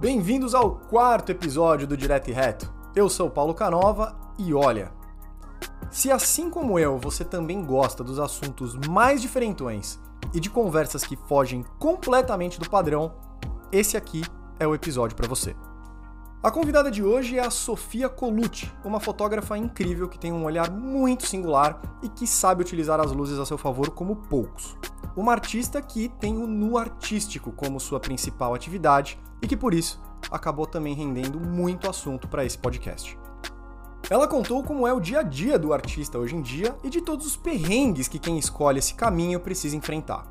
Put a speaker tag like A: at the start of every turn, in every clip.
A: Bem-vindos ao quarto episódio do Direto e Reto. Eu sou Paulo Canova e olha, se assim como eu você também gosta dos assuntos mais diferentões e de conversas que fogem completamente do padrão, esse aqui é o episódio para você. A convidada de hoje é a Sofia Colucci, uma fotógrafa incrível que tem um olhar muito singular e que sabe utilizar as luzes a seu favor como poucos. Uma artista que tem o nu artístico como sua principal atividade e que por isso acabou também rendendo muito assunto para esse podcast. Ela contou como é o dia a dia do artista hoje em dia e de todos os perrengues que quem escolhe esse caminho precisa enfrentar.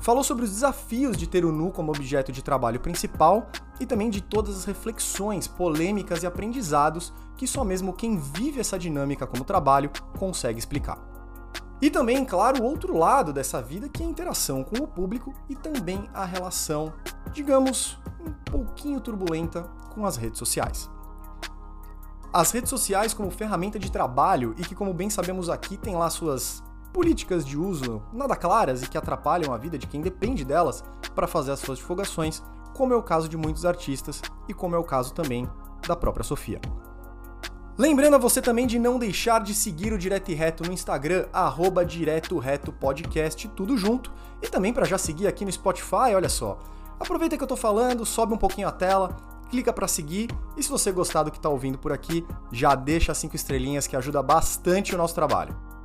A: Falou sobre os desafios de ter o nu como objeto de trabalho principal e também de todas as reflexões, polêmicas e aprendizados que só mesmo quem vive essa dinâmica como trabalho consegue explicar. E também, claro, o outro lado dessa vida, que é a interação com o público e também a relação, digamos, um pouquinho turbulenta com as redes sociais. As redes sociais como ferramenta de trabalho e que, como bem sabemos aqui, tem lá suas políticas de uso nada claras e que atrapalham a vida de quem depende delas para fazer as suas divulgações, como é o caso de muitos artistas e como é o caso também da própria Sofia. Lembrando a você também de não deixar de seguir o Direto e Reto no Instagram, arroba Direto Reto Podcast, tudo junto, e também para já seguir aqui no Spotify, olha só. Aproveita que eu tô falando, sobe um pouquinho a tela, clica para seguir, e se você gostar do que tá ouvindo por aqui, já deixa cinco estrelinhas que ajuda bastante o nosso trabalho.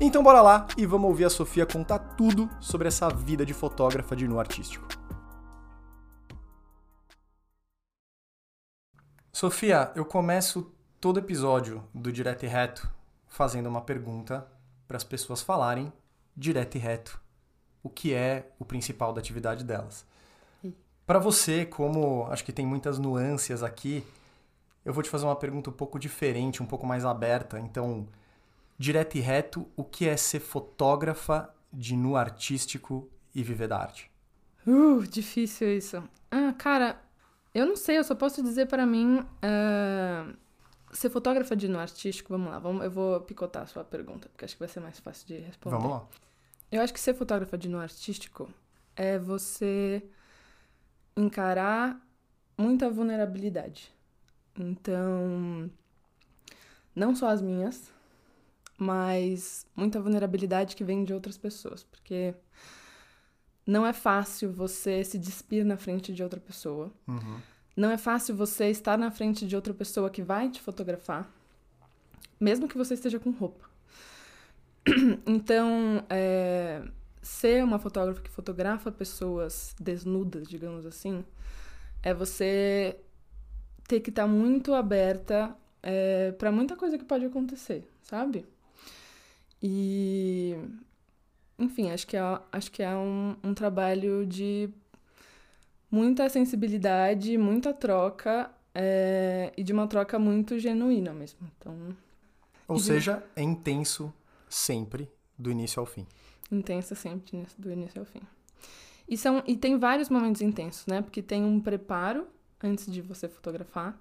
A: Então bora lá e vamos ouvir a Sofia contar tudo sobre essa vida de fotógrafa de nu artístico. Sofia, eu começo todo episódio do Direto e Reto fazendo uma pergunta para as pessoas falarem direto e reto o que é o principal da atividade delas. Para você, como acho que tem muitas nuances aqui, eu vou te fazer uma pergunta um pouco diferente, um pouco mais aberta. Então, direto e reto, o que é ser fotógrafa de nu artístico e viver da arte?
B: Uh, difícil isso. Ah, cara, eu não sei, eu só posso dizer para mim. Uh, ser fotógrafa de nu artístico, vamos lá, vamos, eu vou picotar a sua pergunta, porque acho que vai ser mais fácil de responder.
A: Vamos lá.
B: Eu acho que ser fotógrafa de nu artístico é você encarar muita vulnerabilidade. Então, não só as minhas, mas muita vulnerabilidade que vem de outras pessoas, porque não é fácil você se despir na frente de outra pessoa.
A: Uhum.
B: Não é fácil você estar na frente de outra pessoa que vai te fotografar, mesmo que você esteja com roupa. Então, é, ser uma fotógrafa que fotografa pessoas desnudas, digamos assim, é você ter que estar muito aberta é, para muita coisa que pode acontecer, sabe? E, enfim, acho que é, acho que é um, um trabalho de muita sensibilidade, muita troca é, e de uma troca muito genuína mesmo. Então,
A: Ou seja, é intenso sempre, do início ao fim.
B: Intensa sempre, do início ao fim. E, são, e tem vários momentos intensos, né? Porque tem um preparo antes de você fotografar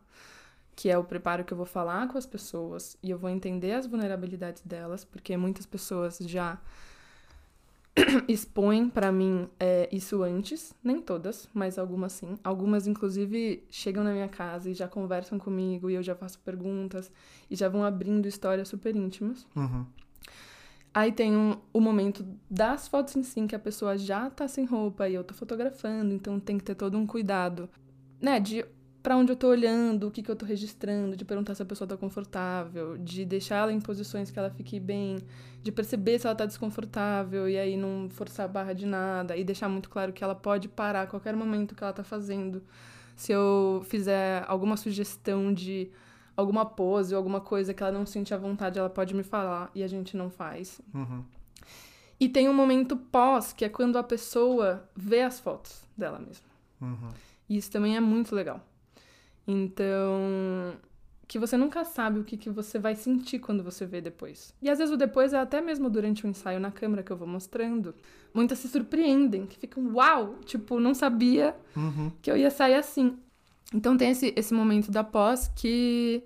B: que é o preparo que eu vou falar com as pessoas e eu vou entender as vulnerabilidades delas, porque muitas pessoas já expõem para mim é, isso antes, nem todas, mas algumas sim. Algumas, inclusive, chegam na minha casa e já conversam comigo e eu já faço perguntas e já vão abrindo histórias super íntimas.
A: Uhum.
B: Aí tem um, o momento das fotos em si, que a pessoa já tá sem roupa e eu tô fotografando, então tem que ter todo um cuidado, né, de para onde eu tô olhando, o que, que eu tô registrando, de perguntar se a pessoa tá confortável, de deixar ela em posições que ela fique bem, de perceber se ela tá desconfortável e aí não forçar a barra de nada e deixar muito claro que ela pode parar a qualquer momento que ela tá fazendo. Se eu fizer alguma sugestão de alguma pose ou alguma coisa que ela não sente à vontade, ela pode me falar e a gente não faz.
A: Uhum.
B: E tem um momento pós, que é quando a pessoa vê as fotos dela mesma.
A: Uhum.
B: E isso também é muito legal. Então, que você nunca sabe o que, que você vai sentir quando você vê depois. E às vezes o depois é até mesmo durante o ensaio na câmera que eu vou mostrando. Muitas se surpreendem, que ficam, uau! Tipo, não sabia
A: uhum.
B: que eu ia sair assim. Então tem esse, esse momento da pós que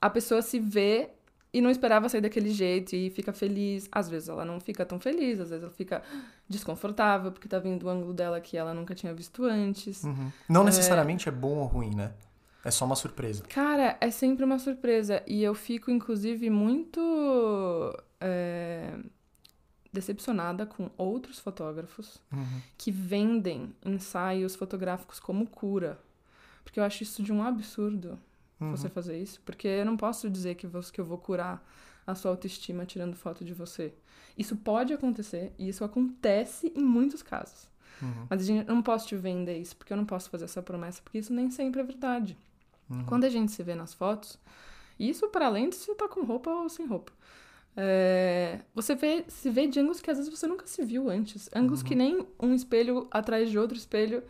B: a pessoa se vê e não esperava sair daquele jeito e fica feliz. Às vezes ela não fica tão feliz, às vezes ela fica desconfortável porque tá vindo o ângulo dela que ela nunca tinha visto antes.
A: Uhum. Não necessariamente é... é bom ou ruim, né? É só uma surpresa.
B: Cara, é sempre uma surpresa. E eu fico, inclusive, muito é, decepcionada com outros fotógrafos
A: uhum.
B: que vendem ensaios fotográficos como cura. Porque eu acho isso de um absurdo uhum. você fazer isso. Porque eu não posso dizer que, você, que eu vou curar a sua autoestima tirando foto de você. Isso pode acontecer, e isso acontece em muitos casos.
A: Uhum.
B: Mas a gente, eu não posso te vender isso, porque eu não posso fazer essa promessa, porque isso nem sempre é verdade.
A: Uhum.
B: Quando a gente se vê nas fotos, isso para além de se tá com roupa ou sem roupa. É, você vê, se vê de ângulos que às vezes você nunca se viu antes. Ângulos
A: uhum.
B: que nem um espelho atrás de outro espelho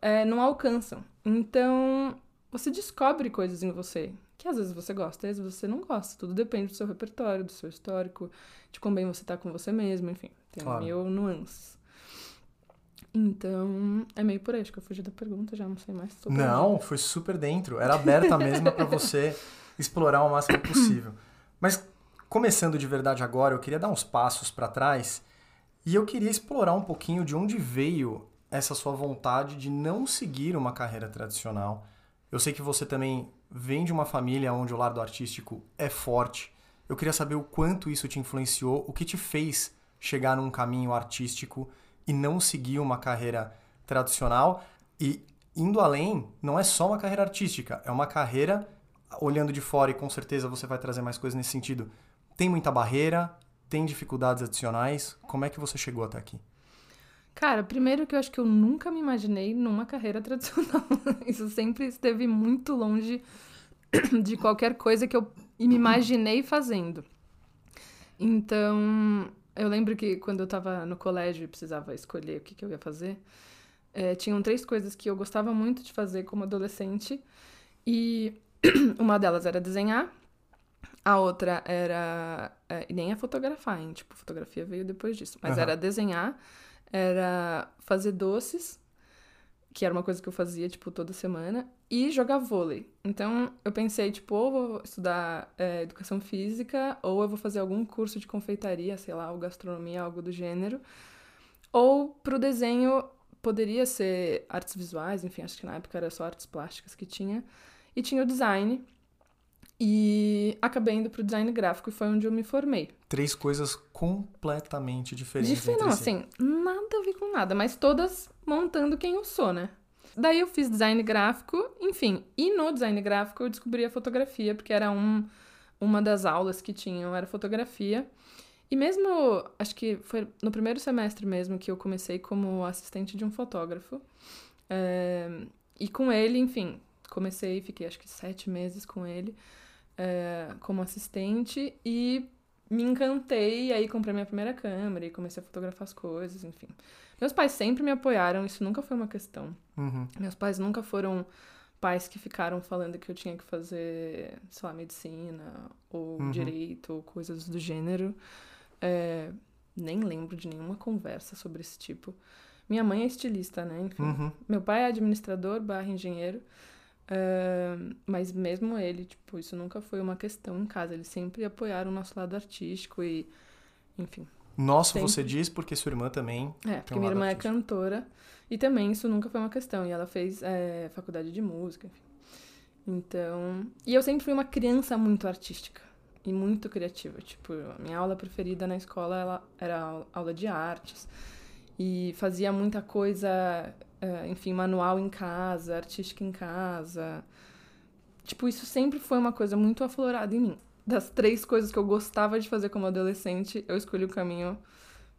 B: é, não alcançam. Então, você descobre coisas em você que às vezes você gosta, às vezes você não gosta. Tudo depende do seu repertório, do seu histórico, de como bem você tá com você mesmo, enfim. Tem
A: claro.
B: mil nuances. Então, é meio por aí. Acho que eu fugi da pergunta, já não sei mais.
A: Não, foi super dentro. Era aberta mesmo para você explorar o máximo possível. Mas, começando de verdade agora, eu queria dar uns passos para trás e eu queria explorar um pouquinho de onde veio essa sua vontade de não seguir uma carreira tradicional. Eu sei que você também vem de uma família onde o lado artístico é forte. Eu queria saber o quanto isso te influenciou, o que te fez chegar num caminho artístico e não seguir uma carreira tradicional. E indo além, não é só uma carreira artística, é uma carreira olhando de fora e com certeza você vai trazer mais coisas nesse sentido. Tem muita barreira, tem dificuldades adicionais. Como é que você chegou até aqui?
B: Cara, primeiro que eu acho que eu nunca me imaginei numa carreira tradicional. Isso sempre esteve muito longe de qualquer coisa que eu me imaginei fazendo. Então, eu lembro que quando eu tava no colégio e precisava escolher o que, que eu ia fazer, é, tinham três coisas que eu gostava muito de fazer como adolescente. E uma delas era desenhar, a outra era. É, e nem a fotografar, hein? Tipo, fotografia veio depois disso. Mas uhum. era desenhar, era fazer doces, que era uma coisa que eu fazia, tipo, toda semana, e jogar vôlei. Então, eu pensei, tipo, ou vou estudar é, educação física, ou eu vou fazer algum curso de confeitaria, sei lá, ou gastronomia, algo do gênero. Ou pro desenho, poderia ser artes visuais, enfim, acho que na época era só artes plásticas que tinha. E tinha o design, e acabei indo pro design gráfico e foi onde eu me formei.
A: Três coisas completamente diferentes.
B: Diferente, não,
A: si.
B: assim, nada a ver com nada, mas todas montando quem eu sou, né? Daí eu fiz design gráfico, enfim. E no design gráfico eu descobri a fotografia, porque era um, uma das aulas que tinham, era fotografia. E mesmo, acho que foi no primeiro semestre mesmo que eu comecei como assistente de um fotógrafo. É, e com ele, enfim, comecei, fiquei acho que sete meses com ele é, como assistente e me encantei, e aí comprei minha primeira câmera e comecei a fotografar as coisas, enfim. Meus pais sempre me apoiaram, isso nunca foi uma questão.
A: Uhum.
B: Meus pais nunca foram pais que ficaram falando que eu tinha que fazer, sei lá, medicina ou
A: uhum.
B: direito ou coisas do gênero. É, nem lembro de nenhuma conversa sobre esse tipo. Minha mãe é estilista, né? Enfim.
A: Uhum.
B: Meu pai é administrador barra engenheiro. Uh, mas mesmo ele, tipo, isso nunca foi uma questão em casa. Eles sempre apoiaram o nosso lado artístico e, enfim.
A: Nosso,
B: sempre...
A: você diz, porque sua irmã também.
B: É, porque um minha irmã artístico. é cantora. E também isso nunca foi uma questão. E ela fez é, faculdade de música, enfim. Então. E eu sempre fui uma criança muito artística e muito criativa. Tipo, a minha aula preferida na escola ela era aula de artes. E fazia muita coisa enfim, manual em casa, artística em casa. Tipo, isso sempre foi uma coisa muito aflorada em mim. Das três coisas que eu gostava de fazer como adolescente, eu escolhi o caminho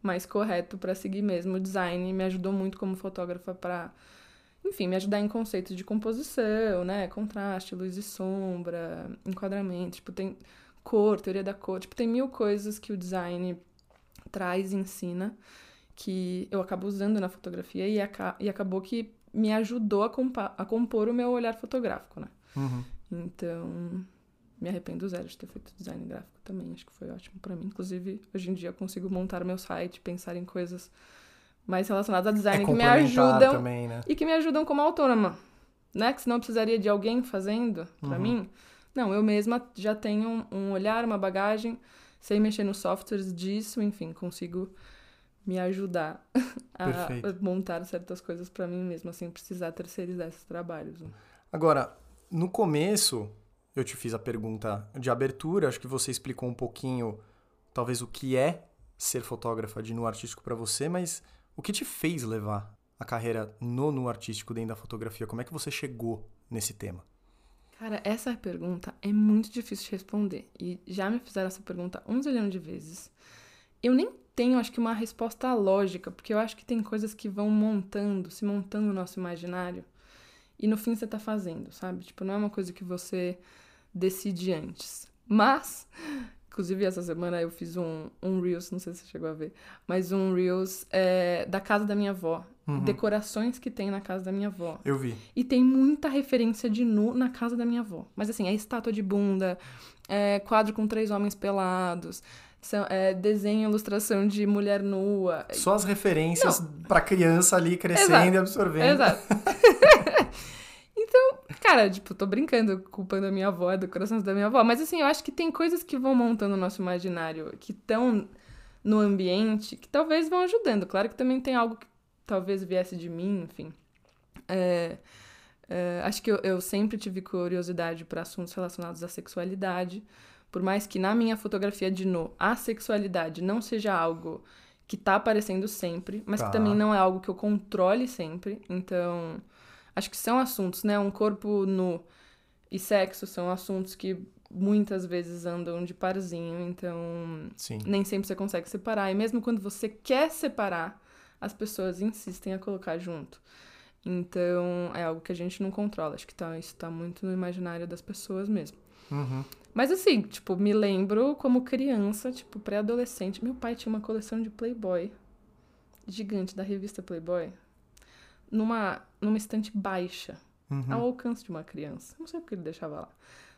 B: mais correto para seguir mesmo. O design me ajudou muito como fotógrafa para, enfim, me ajudar em conceitos de composição, né? Contraste, luz e sombra, enquadramento. Tipo, tem cor, teoria da cor. Tipo, tem mil coisas que o design traz e ensina que eu acabo usando na fotografia e, aca e acabou que me ajudou a, a, compor o meu olhar fotográfico, né?
A: Uhum.
B: Então, me arrependo zero de ter feito design gráfico também. Acho que foi ótimo para mim. Inclusive, hoje em dia eu consigo montar meu site, pensar em coisas mais relacionadas a design
A: é
B: que me ajudam
A: também, né?
B: e que me ajudam como autônoma, né? Que senão eu precisaria de alguém fazendo para
A: uhum.
B: mim. Não, eu mesma já tenho um olhar, uma bagagem, sei mexer nos softwares disso, enfim, consigo me ajudar a montar certas coisas para mim mesma, sem precisar terceirizar esses trabalhos. né?
A: Agora, no começo, eu te fiz a pergunta de abertura, acho que você explicou um pouquinho, talvez, o que é ser fotógrafa de nu artístico para você, mas o que te fez levar a carreira no nu artístico dentro da fotografia? Como é que você chegou nesse tema?
B: Cara, essa pergunta é muito difícil de responder. E já me fizeram essa pergunta um zilhão de vezes. Eu nem tenho, acho que, uma resposta lógica, porque eu acho que tem coisas que vão montando, se montando no nosso imaginário. E no fim você tá fazendo, sabe? Tipo, não é uma coisa que você decide antes. Mas, inclusive essa semana eu fiz um, um Reels, não sei se você chegou a ver, mas um Reels é, da casa da minha avó.
A: Uhum.
B: Decorações que tem na casa da minha avó.
A: Eu vi.
B: E tem muita referência de nu na casa da minha avó. Mas assim, é estátua de bunda, é quadro com três homens pelados, são, é, desenho, ilustração de mulher nua.
A: Só as referências pra criança ali crescendo
B: Exato.
A: e absorvendo.
B: Exato. então, cara, tipo, tô brincando, culpando a minha avó, a decoração da minha avó. Mas assim, eu acho que tem coisas que vão montando o nosso imaginário, que estão no ambiente, que talvez vão ajudando. Claro que também tem algo que talvez viesse de mim, enfim. É, é, acho que eu, eu sempre tive curiosidade para assuntos relacionados à sexualidade. Por mais que na minha fotografia de nu a sexualidade não seja algo que tá aparecendo sempre, mas
A: Tá.
B: que também não é algo que eu controle sempre. Então, acho que são assuntos, né? Um corpo nu e sexo são assuntos que muitas vezes andam de parzinho, então
A: Sim.
B: nem sempre você consegue separar. E mesmo quando você quer separar, as pessoas insistem a colocar junto. Então, é algo que a gente não controla. Acho que tá, isso tá muito no imaginário das pessoas mesmo.
A: Uhum.
B: Mas assim, tipo, me lembro como criança, tipo, pré-adolescente. Meu pai tinha uma coleção de Playboy gigante da revista Playboy numa, numa estante baixa,
A: Uhum.
B: ao alcance de uma criança. Não sei porque ele deixava lá.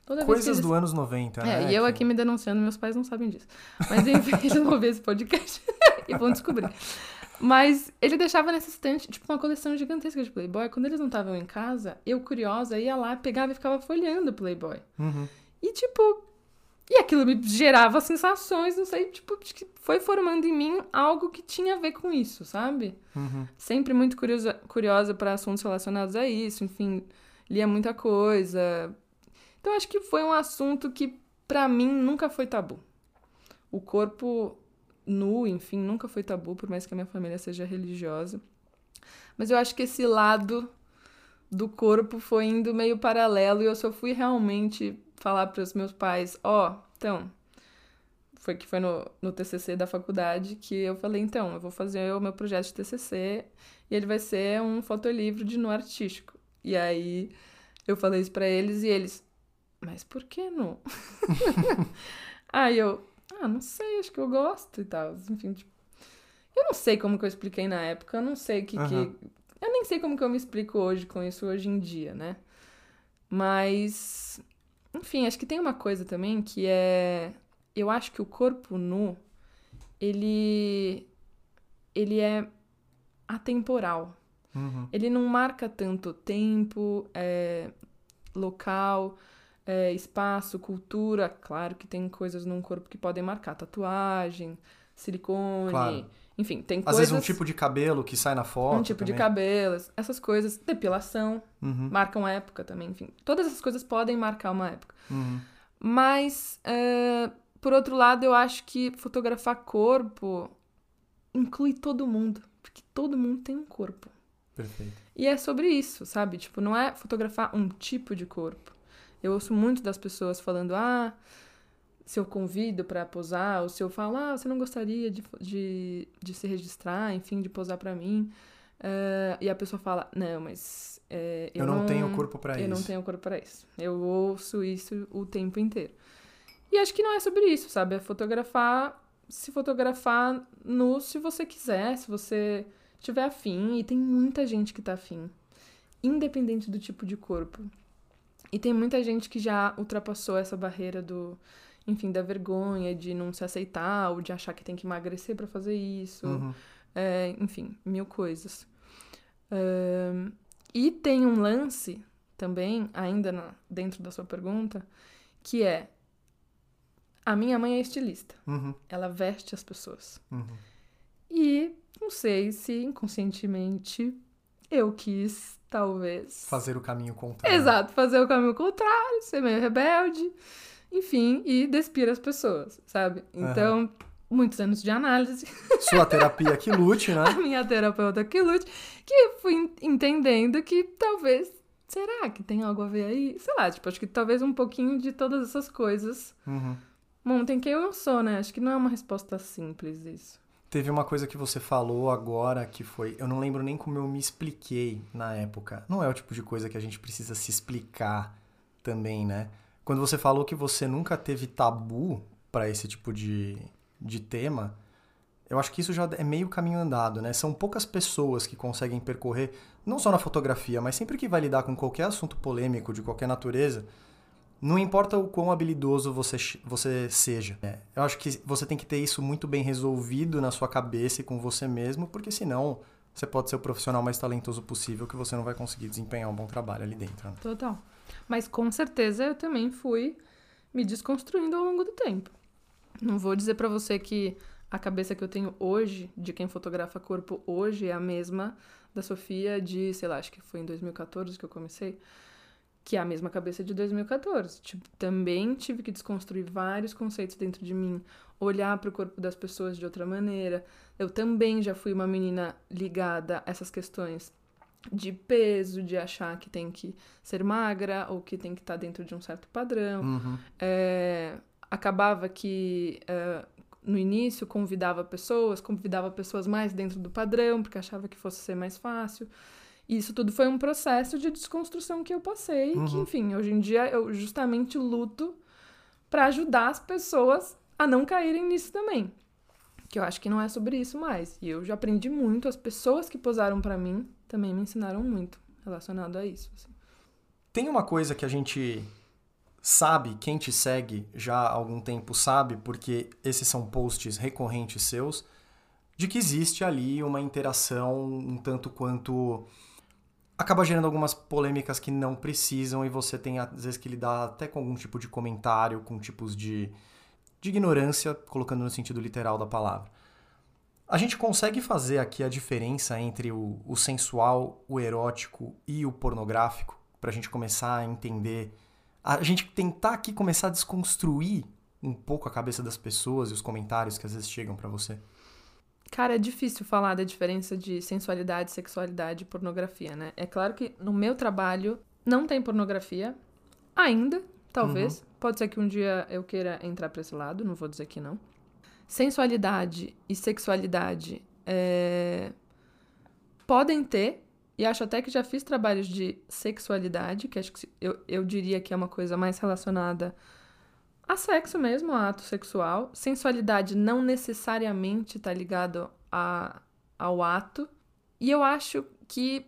B: Toda
A: Coisas
B: eles-
A: do anos 90,
B: é,
A: né?
B: e eu aqui me denunciando, meus pais não sabem disso. Mas enfim, eles vão ver esse podcast e vão descobrir. Mas ele deixava nessa estante, tipo, uma coleção gigantesca de Playboy. Quando eles não estavam em casa, eu, curiosa, ia lá, pegava e ficava folheando Playboy.
A: Uhum.
B: E, tipo. E aquilo me gerava sensações, não sei, tipo, que foi formando em mim algo que tinha a ver com isso, sabe?
A: Uhum.
B: Sempre muito curiosa, curiosa para assuntos relacionados a isso, enfim, lia muita coisa. Então acho que foi um assunto que pra mim nunca foi tabu. O corpo nu, enfim, nunca foi tabu, por mais que a minha família seja religiosa. Mas eu acho que esse lado do corpo foi indo meio paralelo e eu só fui realmente falar para os meus pais, ó, então, foi que foi no, no TCC da faculdade que eu falei, então, eu vou fazer o meu projeto de TCC e ele vai ser um fotolivro de nu artístico. E aí eu falei isso pra eles e eles, mas por que nu? aí eu, ah, não sei, acho que eu gosto e tal. Enfim, tipo, eu não sei como que eu expliquei na época, eu não sei o que,
A: Aham.
B: que. Eu nem sei como que eu me explico hoje com isso hoje em dia, né? Mas. Enfim, acho que tem uma coisa também que é. Eu acho que o corpo nu, ele. Ele é atemporal.
A: Uhum.
B: Ele não marca tanto tempo, é, local, é, espaço, cultura. Claro que tem coisas num corpo que podem marcar. Tatuagem, silicone.
A: Claro.
B: Enfim, tem
A: Às
B: coisas.
A: vezes um tipo de cabelo que sai na foto.
B: um tipo de
A: também.
B: cabelo, essas coisas. Depilação,
A: Uhum.
B: marcam época também, enfim. Todas essas coisas podem marcar uma época.
A: Uhum.
B: Mas, é, por outro lado, eu acho que fotografar corpo inclui todo mundo. Porque todo mundo tem um corpo.
A: Perfeito.
B: E é sobre isso, sabe? Tipo, não é fotografar um tipo de corpo. Eu ouço muito das pessoas falando, ah, se eu convido pra posar, ou se eu falo, ah, você não gostaria de, de, de se registrar, enfim, de posar pra mim. Eh, e a pessoa fala, não, mas eh,
A: Eu, não, tenho corpo pra
B: eu
A: isso.
B: não tenho corpo pra isso. Eu ouço isso o tempo inteiro. E acho que não é sobre isso, sabe? É fotografar, se fotografar nu se você quiser, se você tiver afim. E tem muita gente que tá afim, independente do tipo de corpo. E tem muita gente que já ultrapassou essa barreira do, enfim, da vergonha, de não se aceitar, ou de achar que tem que emagrecer pra fazer isso.
A: Uhum.
B: É, enfim, mil coisas. E tem um lance também, ainda na- dentro da sua pergunta, que é a minha mãe é estilista.
A: Uhum,
B: Ela veste as pessoas.
A: uhum.
B: E não sei se inconscientemente eu quis, talvez.
A: Fazer o caminho contrário.
B: Exato, fazer o caminho contrário, ser meio rebelde, enfim, e despir as pessoas, sabe? Então, muitos anos de análise,
A: Sua terapia que lute, né?
B: a minha terapeuta que lute, que fui en- entendendo que talvez, será que tem algo a ver aí? Sei lá, tipo, acho que talvez um pouquinho de todas essas coisas
A: Uhum.
B: montem quem eu sou, né? Acho que não é uma resposta simples isso.
A: Teve uma coisa que você falou agora que foi. Eu não lembro nem como eu me expliquei na época. Não é o tipo de coisa que a gente precisa se explicar também, né? Quando você falou que você nunca teve tabu pra esse tipo de, de tema, eu acho que isso já é meio caminho andado, né? São poucas pessoas que conseguem percorrer, não só na fotografia, mas sempre que vai lidar com qualquer assunto polêmico de qualquer natureza, não importa o quão habilidoso você, você seja. né? Eu acho que você tem que ter isso muito bem resolvido na sua cabeça e com você mesmo, porque senão você pode ser o profissional mais talentoso possível que você não vai conseguir desempenhar um bom trabalho ali dentro. né?
B: Total. Mas com certeza eu também fui me desconstruindo ao longo do tempo. Não vou dizer pra você que a cabeça que eu tenho hoje, de quem fotografa corpo hoje, é a mesma da Sofia de, sei lá, acho que foi em 2014 que eu comecei, que é a mesma cabeça de 2014. Tipo, também tive que desconstruir vários conceitos dentro de mim, olhar para o corpo das pessoas de outra maneira. Eu também já fui uma menina ligada a essas questões de peso, de achar que tem que ser magra ou que tem que estar dentro de um certo padrão.
A: Uhum.
B: É, acabava que é, no início convidava pessoas, convidava pessoas mais dentro do padrão, porque achava que fosse ser mais fácil. E isso tudo foi um processo de desconstrução que eu passei, que,
A: Uhum.
B: enfim, hoje em dia eu justamente luto para ajudar as pessoas a não caírem nisso também. Que eu acho que não é sobre isso mais. E eu já aprendi muito, as pessoas que posaram para mim também me ensinaram muito relacionado a isso. assim.
A: Tem uma coisa que a gente sabe, quem te segue já há algum tempo sabe, porque esses são posts recorrentes seus, de que existe ali uma interação um tanto quanto. acaba gerando algumas polêmicas que não precisam e você tem às vezes que lidar até com algum tipo de comentário, com tipos de, de ignorância, colocando no sentido literal da palavra. A gente consegue fazer aqui a diferença entre o, o sensual, o erótico e o pornográfico, pra gente começar a entender. A gente tentar aqui começar a desconstruir um pouco a cabeça das pessoas e os comentários que às vezes chegam pra você.
B: Cara, é difícil falar da diferença de sensualidade, sexualidade e pornografia, né? É claro que no meu trabalho não tem pornografia ainda, talvez. Pode ser que um dia eu queira entrar pra esse lado, não vou dizer que não. Sensualidade e sexualidade é, podem ter, e acho até que já fiz trabalhos de sexualidade, que acho que eu, eu diria que é uma coisa mais relacionada a sexo mesmo, a ato sexual. Sensualidade não necessariamente tá ligado a, ao ato. E eu acho que,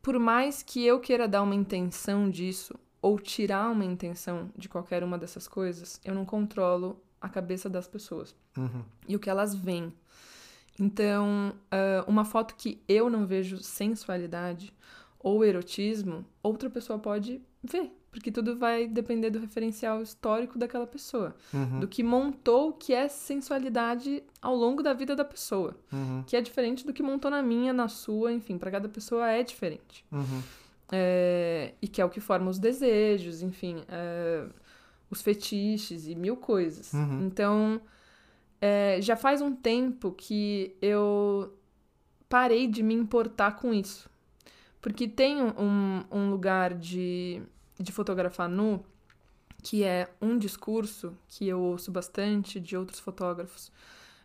B: por mais que eu queira dar uma intenção disso, ou tirar uma intenção de qualquer uma dessas coisas, eu não controlo a cabeça das pessoas
A: Uhum.
B: e o que elas veem. Então, ah, uma foto que eu não vejo sensualidade ou erotismo, outra pessoa pode ver, porque tudo vai depender do referencial histórico daquela pessoa,
A: Uhum.
B: do que montou o que é sensualidade ao longo da vida da pessoa,
A: Uhum.
B: que é diferente do que montou na minha, na sua, enfim, para cada pessoa é diferente. É, e que é o que forma os desejos, enfim, é, os fetiches e mil coisas.
A: Uhum.
B: Então, é, já faz um tempo que eu parei de me importar com isso. Porque tem um, um lugar de, de fotografar nu que é um discurso que eu ouço bastante de outros fotógrafos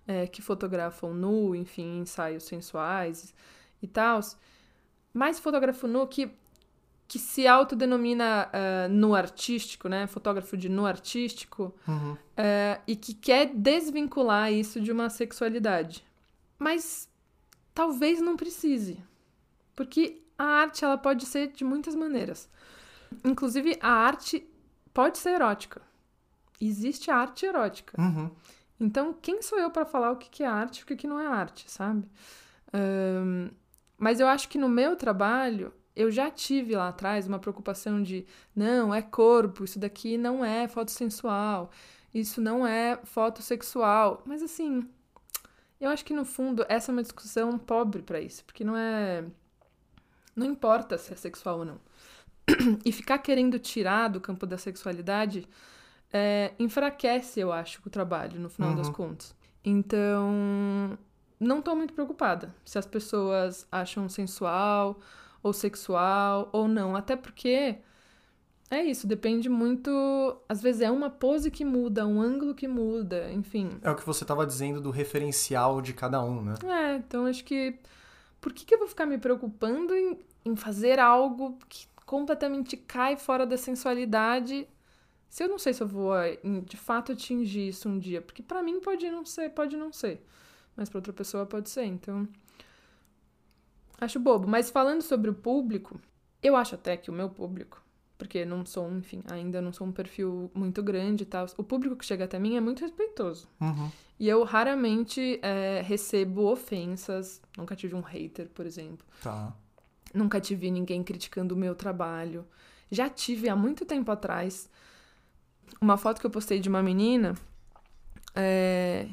B: é, que fotografam nu, enfim, ensaios sensuais e tal. Mas fotógrafo nu que, que se autodenomina ah, nu artístico, né? Fotógrafo de nu artístico,
A: Uhum.
B: é, e que quer desvincular isso de uma sexualidade. Mas talvez não precise. Porque a arte ela pode ser de muitas maneiras. Inclusive, a arte pode ser erótica. Existe arte erótica.
A: Uhum.
B: Então, quem sou eu para falar o que que é arte e o que que não é arte, sabe? Ahn, mas eu acho que no meu trabalho, eu já tive lá atrás uma preocupação de não, é corpo, isso daqui não é foto sensual, isso não é foto sexual. Mas assim, eu acho que no fundo essa é uma discussão pobre para isso, porque não é. Não importa se é sexual ou não. e ficar querendo tirar do campo da sexualidade é, enfraquece, eu acho, o trabalho, no final uhum. das contas. Então, não tô muito preocupada se as pessoas acham sensual ou sexual ou não. Até porque é isso, depende muito. Às vezes é uma pose que muda, um ângulo que muda, enfim.
A: É o que você estava dizendo do referencial de cada um, né?
B: É, então acho que. Por que, que eu vou ficar me preocupando em, em fazer algo que completamente cai fora da sensualidade se eu não sei se eu vou de fato atingir isso um dia? Porque para mim pode não ser, pode não ser. Mas para outra pessoa pode ser, então. Acho bobo. Mas falando sobre o público, eu acho até que o meu público porque não sou, enfim, ainda não sou um perfil muito grande e tal. O público que chega até mim é muito respeitoso.
A: Uhum.
B: E eu raramente é, recebo ofensas. Nunca tive um hater, por exemplo.
A: Tá.
B: Nunca tive ninguém criticando o meu trabalho. Já tive há muito tempo atrás uma foto que eu postei de uma menina é,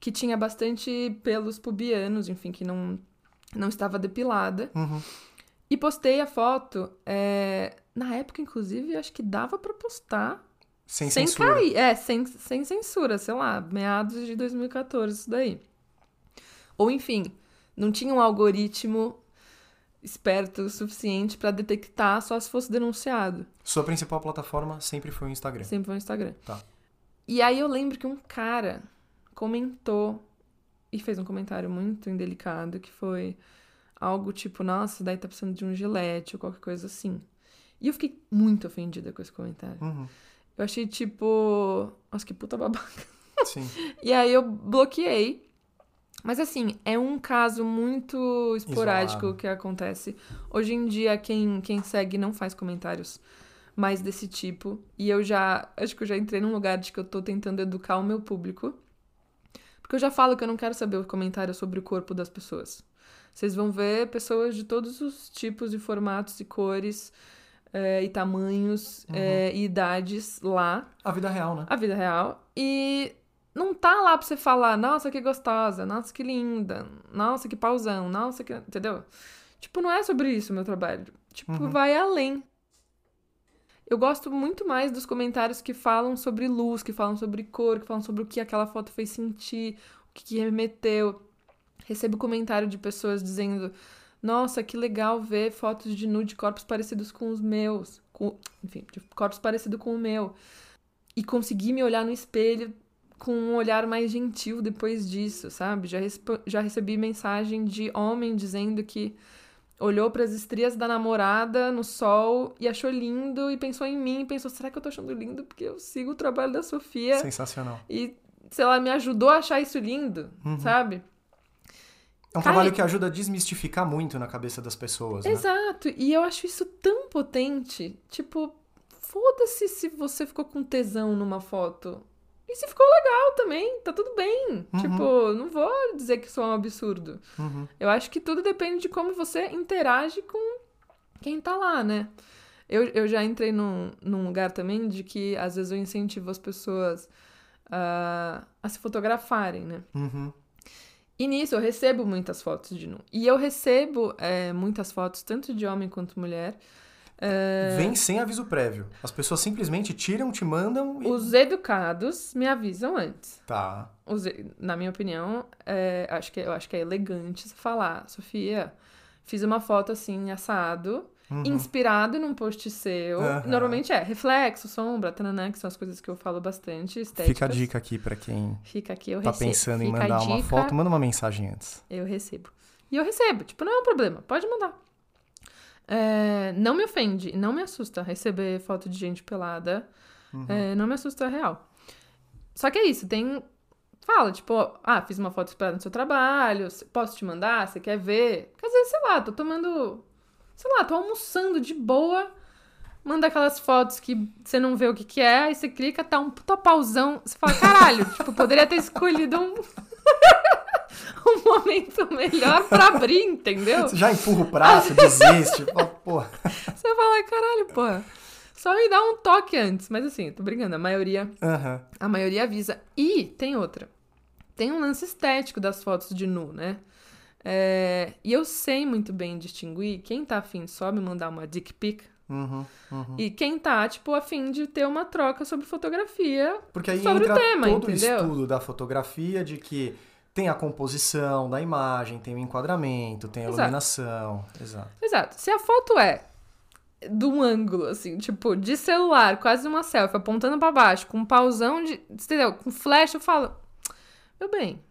B: que tinha bastante pelos pubianos, enfim, que não, não estava depilada.
A: Uhum.
B: E postei a foto. É, na época, inclusive, acho que dava para postar.
A: Sem, sem censura. cair.
B: É, sem, sem censura, sei lá, meados de 2014, isso daí. Ou enfim, não tinha um algoritmo esperto o suficiente para detectar só se fosse denunciado.
A: Sua principal plataforma sempre foi o Instagram.
B: Sempre foi o Instagram.
A: Tá.
B: E aí eu lembro que um cara comentou e fez um comentário muito indelicado que foi algo tipo, nossa, daí tá precisando de um gilete ou qualquer coisa assim. E eu fiquei muito ofendida com esse comentário.
A: Uhum.
B: Eu achei tipo, nossa, que puta babaca.
A: Sim.
B: e aí eu bloqueei. Mas assim, é um caso muito esporádico Isolado. que acontece. Hoje em dia, quem, quem segue não faz comentários mais desse tipo. E eu já, acho que eu já entrei num lugar de que eu tô tentando educar o meu público. Porque eu já falo que eu não quero saber o comentário sobre o corpo das pessoas. Vocês vão ver pessoas de todos os tipos e formatos e cores é, e tamanhos uhum. é, e idades lá.
A: A vida real, né?
B: A vida real. E não tá lá pra você falar, nossa, que gostosa, nossa, que linda, nossa, que pausão, nossa, que. Entendeu? Tipo, não é sobre isso o meu trabalho. Tipo, uhum. vai além. Eu gosto muito mais dos comentários que falam sobre luz, que falam sobre cor, que falam sobre o que aquela foto fez sentir, o que, que remeteu. Recebo comentário de pessoas dizendo: Nossa, que legal ver fotos de nude de corpos parecidos com os meus. Com, enfim, de corpos parecidos com o meu. E conseguir me olhar no espelho com um olhar mais gentil depois disso, sabe? Já, já recebi mensagem de homem dizendo que olhou para as estrias da namorada no sol e achou lindo e pensou em mim, pensou, será que eu tô achando lindo porque eu sigo o trabalho da Sofia?
A: Sensacional.
B: E, sei lá, me ajudou a achar isso lindo, uhum. sabe?
A: É um trabalho que ajuda a desmistificar muito na cabeça das pessoas, né?
B: Exato. E eu acho isso tão potente. Tipo, foda-se se você ficou com tesão numa foto. E se ficou legal também, tá tudo bem. Uhum. Tipo, não vou dizer que isso é um absurdo.
A: Uhum.
B: Eu acho que tudo depende de como você interage com quem tá lá, né? Eu, eu já entrei num, num lugar também de que às vezes eu incentivo as pessoas uh, a se fotografarem, né?
A: Uhum.
B: E nisso eu recebo muitas fotos de nu. E eu recebo é, muitas fotos, tanto de homem quanto mulher. É...
A: Vem sem aviso prévio. As pessoas simplesmente tiram, te mandam.
B: E... Os educados me avisam antes.
A: Tá.
B: Os, na minha opinião, é, acho que, eu acho que é elegante falar, Sofia, fiz uma foto assim, assado. Uhum. Inspirado num post seu. Uhum. Normalmente é reflexo, sombra, tananã, que são as coisas que eu falo bastante. Estéticas.
A: Fica a dica aqui para quem
B: Fica aqui, eu
A: tá
B: recebo.
A: pensando
B: Fica
A: em mandar uma foto, manda uma mensagem antes.
B: Eu recebo. E eu recebo, tipo, não é um problema, pode mandar. É, não me ofende, não me assusta receber foto de gente pelada. Uhum. É, não me assusta real. Só que é isso, tem. Fala, tipo, ah, fiz uma foto esperada no seu trabalho, posso te mandar? Você quer ver? Quer dizer, sei lá, tô tomando sei lá, tô almoçando de boa, manda aquelas fotos que você não vê o que que é, aí você clica, tá um puta pausão, você fala, caralho, tipo, poderia ter escolhido um... um momento melhor pra abrir, entendeu?
A: Você já empurra o prato, desiste, porra.
B: Você fala, caralho, porra. Só me dá um toque antes. Mas assim, tô brincando, a maioria.
A: Aham.
B: A maioria avisa. E tem outra. Tem um lance estético das fotos de nu, né? É, e eu sei muito bem distinguir quem tá afim só me mandar uma dick pic
A: Uhum, uhum.
B: e quem tá, tipo, afim de ter uma troca sobre fotografia.
A: Porque aí
B: sobre o
A: entra
B: tema,
A: todo o
B: entendeu?
A: estudo da fotografia de que tem a composição da imagem, tem o enquadramento, tem a
B: Exato.
A: iluminação. Exato.
B: Exato. Se a foto é de um ângulo, assim, tipo, de celular, quase uma selfie, apontando pra baixo, com um pausão de. Entendeu? Com flash, eu falo. Meu bem,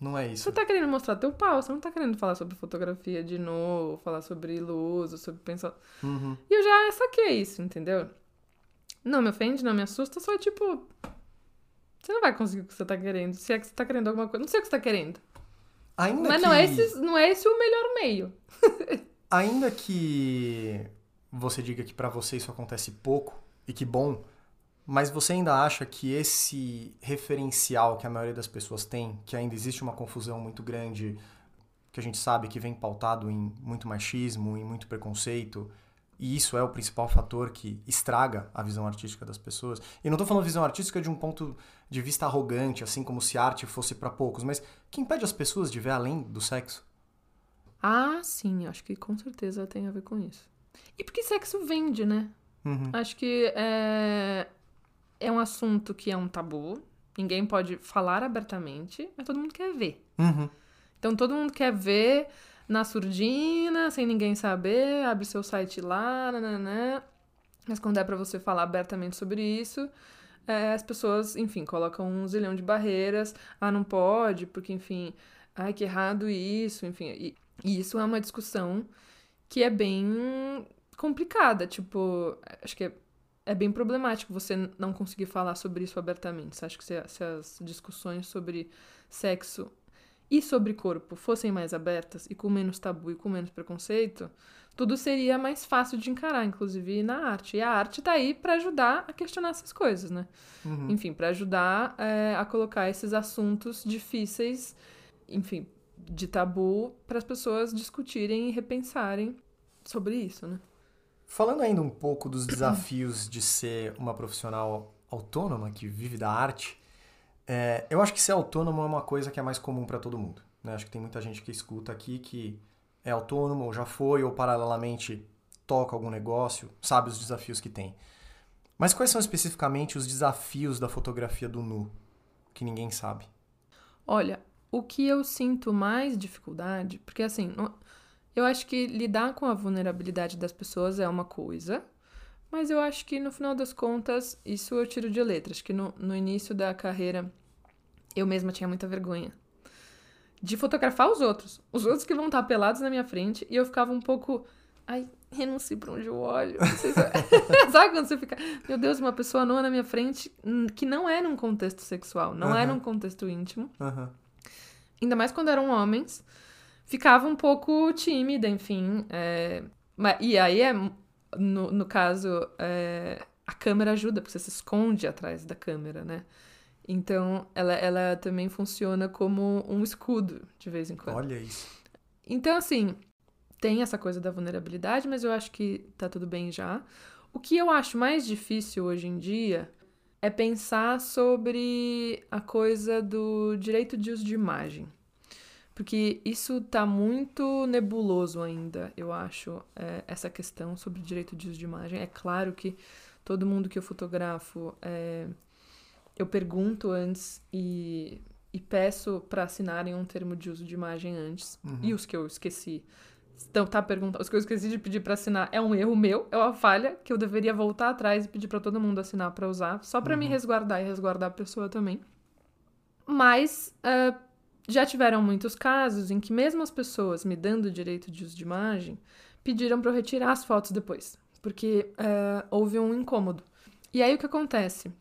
A: Não é isso.
B: você tá querendo mostrar teu pau, você não tá querendo falar sobre fotografia de novo, falar sobre ou sobre pensar.
A: Uhum.
B: E eu já saquei isso, entendeu? Não me ofende, não me assusta, só é tipo. Você não vai conseguir o que você tá querendo. Se é que você tá querendo alguma coisa. Não sei o que você tá querendo.
A: Ainda
B: Mas
A: que...
B: não, é esse, não é esse o melhor meio.
A: Ainda que você diga que pra você isso acontece pouco e que bom, mas você ainda acha que esse referencial que a maioria das pessoas tem, que ainda existe uma confusão muito grande, que a gente sabe que vem pautado em muito machismo, em muito preconceito, e isso é o principal fator que estraga a visão artística das pessoas. E não tô falando visão artística de um ponto de vista arrogante, assim como se arte fosse pra poucos, mas que impede as pessoas de ver além do sexo.
B: Ah, sim, acho que com certeza tem a ver com isso. E porque sexo vende, né?
A: Uhum.
B: Acho que é, é um assunto que é um tabu. Ninguém pode falar abertamente, mas todo mundo quer ver.
A: Uhum.
B: Então todo mundo quer ver na surdina, sem ninguém saber, abre seu site lá, nananã. Mas quando é pra você falar abertamente sobre isso, é, as pessoas, enfim, colocam um zilhão de barreiras. Ah, não pode, porque, enfim, ai, que errado isso, enfim. E, e isso é uma discussão que é bem complicada. Tipo, acho que é, é bem problemático você não conseguir falar sobre isso abertamente. Acha que se, se as discussões sobre sexo e sobre corpo fossem mais abertas e com menos tabu e com menos preconceito, tudo seria mais fácil de encarar, inclusive na arte. E a arte tá aí para ajudar a questionar essas coisas, né?
A: Uhum.
B: Enfim, para ajudar é, a colocar esses assuntos difíceis, enfim, de tabu, para as pessoas discutirem e repensarem sobre isso, né?
A: Falando ainda um pouco dos desafios de ser uma profissional autônoma que vive da arte, é, eu acho que ser autônomo é uma coisa que é mais comum para todo mundo. Né? Acho que tem muita gente que escuta aqui que é autônomo, ou já foi, ou paralelamente toca algum negócio, sabe os desafios que tem. Mas quais são especificamente os desafios da fotografia do nu que ninguém sabe?
B: Olha, o que eu sinto mais dificuldade, porque assim, eu acho que lidar com a vulnerabilidade das pessoas é uma coisa, mas eu acho que no final das contas, isso eu tiro de letra. Acho que no, no início da carreira eu mesma tinha muita vergonha de fotografar os outros. Os outros que vão estar pelados na minha frente e eu ficava um pouco. Ai, renuncie pra onde eu olho. Se- Sabe quando você fica. Meu Deus, uma pessoa nua na minha frente hum, que não é num contexto sexual, não é
A: Aham.
B: num contexto íntimo
A: Aham.
B: ainda mais quando eram homens, ficava um pouco tímida, enfim. é, e aí, é, no, no caso, é, a câmera ajuda, porque você se esconde atrás da câmera, né? Então, ela, ela também funciona como um escudo, de vez em quando.
A: Olha isso.
B: Então, assim, tem essa coisa da vulnerabilidade, mas eu acho que tá tudo bem já. O que eu acho mais difícil hoje em dia é pensar sobre a coisa do direito de uso de imagem. Porque isso tá muito nebuloso ainda, eu acho, é, essa questão sobre direito de uso de imagem. É claro que todo mundo que eu fotografo, é, eu pergunto antes e, e peço para assinarem um termo de uso de imagem antes.
A: Uhum.
B: E os que eu esqueci. Então, tá perguntando. Os que eu esqueci de pedir para assinar é um erro meu, é uma falha que eu deveria voltar atrás e pedir para todo mundo assinar para usar, só para me
A: Uhum.
B: resguardar e resguardar a pessoa também. Mas ah, já tiveram muitos casos em que mesmo as pessoas me dando o direito de uso de imagem pediram para eu retirar as fotos depois, porque ah, houve um incômodo. E aí o que acontece?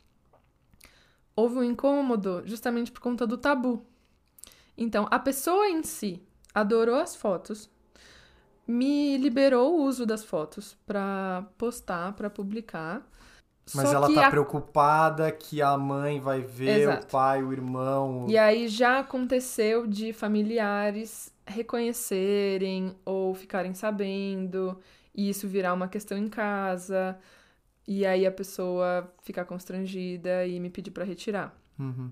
B: Houve um incômodo justamente por conta do tabu. Então, a pessoa em si adorou as fotos, me liberou o uso das fotos para postar, para publicar.
A: Mas
B: só
A: ela tá
B: a
A: preocupada que a mãe vai ver,
B: Exato.
A: o pai, o irmão.
B: E aí já aconteceu de familiares reconhecerem ou ficarem sabendo. e isso virar uma questão em casa, e aí a pessoa ficar constrangida e me pedir para retirar.
A: Uhum.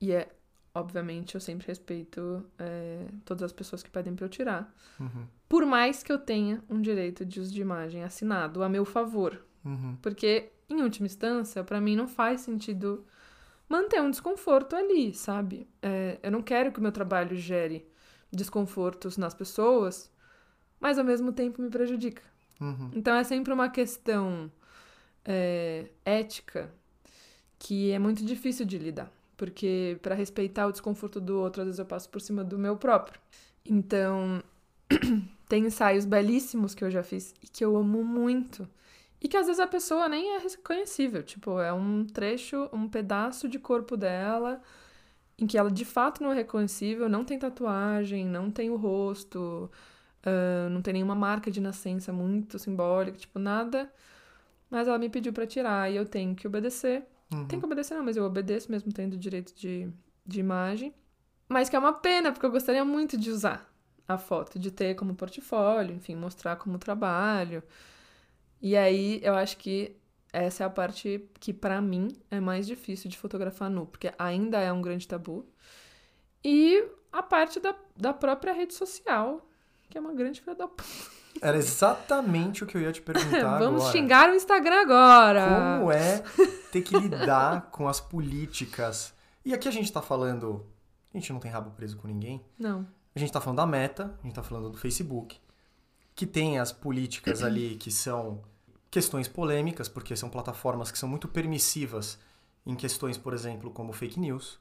B: E é, obviamente, eu sempre respeito é, todas as pessoas que pedem para eu tirar.
A: Uhum.
B: Por mais que eu tenha um direito de uso de imagem assinado a meu favor.
A: Uhum.
B: Porque, em última instância, para mim não faz sentido manter um desconforto ali, sabe? É, eu não quero que o meu trabalho gere desconfortos nas pessoas, mas ao mesmo tempo me prejudica.
A: Uhum.
B: Então é sempre uma questão é, ética que é muito difícil de lidar. Porque para respeitar o desconforto do outro, às vezes eu passo por cima do meu próprio. Então, tem ensaios belíssimos que eu já fiz e que eu amo muito. E que às vezes a pessoa nem é reconhecível. Tipo, é um trecho, um pedaço de corpo dela em que ela de fato não é reconhecível, não tem tatuagem, não tem o rosto, uh, não tem nenhuma marca de nascença muito simbólica, tipo, nada. Mas ela me pediu para tirar e eu tenho que obedecer.
A: Uhum.
B: Tem que obedecer, não, mas eu obedeço mesmo tendo direito de, de imagem. Mas que é uma pena, porque eu gostaria muito de usar a foto, de ter como portfólio, enfim, mostrar como trabalho. E aí eu acho que essa é a parte que para mim é mais difícil de fotografar nu, porque ainda é um grande tabu. E a parte da, da própria rede social, que é uma grande filha da puta.
A: Era exatamente o que eu ia te perguntar
B: Vamos
A: agora.
B: xingar o Instagram agora.
A: Como é ter que lidar com as políticas? E aqui a gente tá falando. A gente não tem rabo preso com ninguém.
B: Não.
A: A gente tá falando da Meta, a gente tá falando do Facebook, que tem as políticas ali que são questões polêmicas, porque são plataformas que são muito permissivas em questões, por exemplo, como fake news,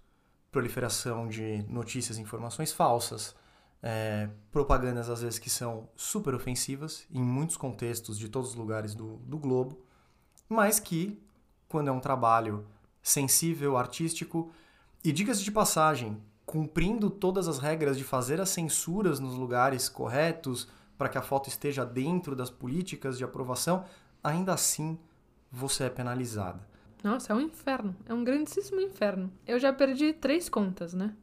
A: proliferação de notícias e informações falsas, é, propagandas às vezes que são super ofensivas em muitos contextos de todos os lugares do, do globo, mas que, quando é um trabalho sensível, artístico, e diga-se de passagem, cumprindo todas as regras de fazer as censuras nos lugares corretos para que a foto esteja dentro das políticas de aprovação, ainda assim você é penalizada.
B: Nossa, é um inferno. É um grandíssimo inferno. Eu já perdi três contas, né?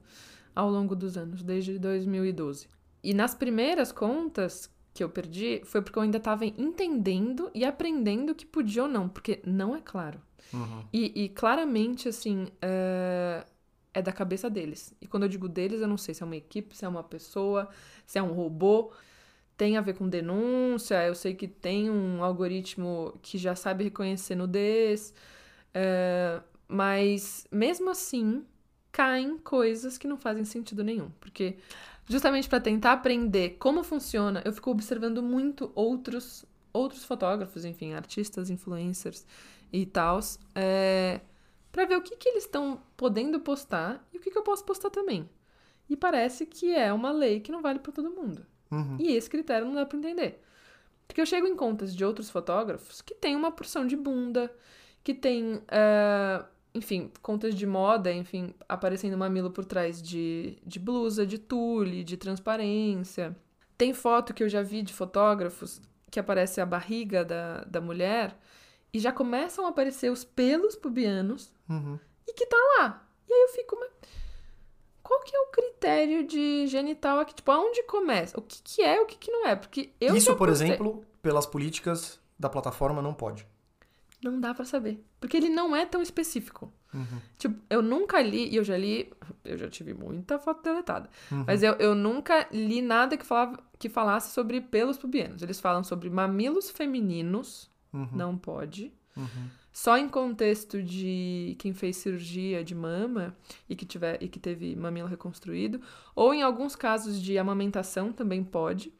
B: Ao longo dos anos, desde 2012. E nas primeiras contas que eu perdi, foi porque eu ainda estava entendendo e aprendendo o que podia ou não, porque não é claro.
A: Uhum.
B: E, e claramente, assim, é... é da cabeça deles. E quando eu digo deles, eu não sei se é uma equipe, se é uma pessoa, se é um robô tem a ver com denúncia, eu sei que tem um algoritmo que já sabe reconhecer nudez, é, mas mesmo assim caem coisas que não fazem sentido nenhum, porque justamente para tentar aprender como funciona, eu fico observando muito outros outros fotógrafos, enfim, artistas, influencers e tals, é, para ver o que, que eles estão podendo postar e o que, que eu posso postar também. E parece que é uma lei que não vale para todo mundo.
A: Uhum.
B: E esse critério não dá pra entender. Porque eu chego em contas de outros fotógrafos que tem uma porção de bunda, que tem, uh, enfim, contas de moda, enfim, aparecendo mamilo por trás de, de blusa, de tule, de transparência. Tem foto que eu já vi de fotógrafos que aparece a barriga da, da mulher e já começam a aparecer os pelos pubianos
A: Uhum.
B: e que tá lá. E aí eu fico, mas qual que é o critério de genital aqui? Tipo, aonde começa? O que, que é o que, que não é? Porque eu
A: Isso, por
B: postei.
A: exemplo, pelas políticas da plataforma, não pode.
B: Não dá pra saber. Porque ele não é tão específico.
A: Uhum.
B: Tipo, eu nunca li, e eu já li, eu já tive muita foto deletada,
A: Uhum.
B: mas eu, eu nunca li nada que, falava, que falasse sobre pelos pubianos. Eles falam sobre mamilos femininos,
A: Uhum.
B: não pode.
A: Uhum.
B: Só em contexto de quem fez cirurgia de mama e que, tiver, e que teve mamilo reconstruído, ou em alguns casos de amamentação também pode.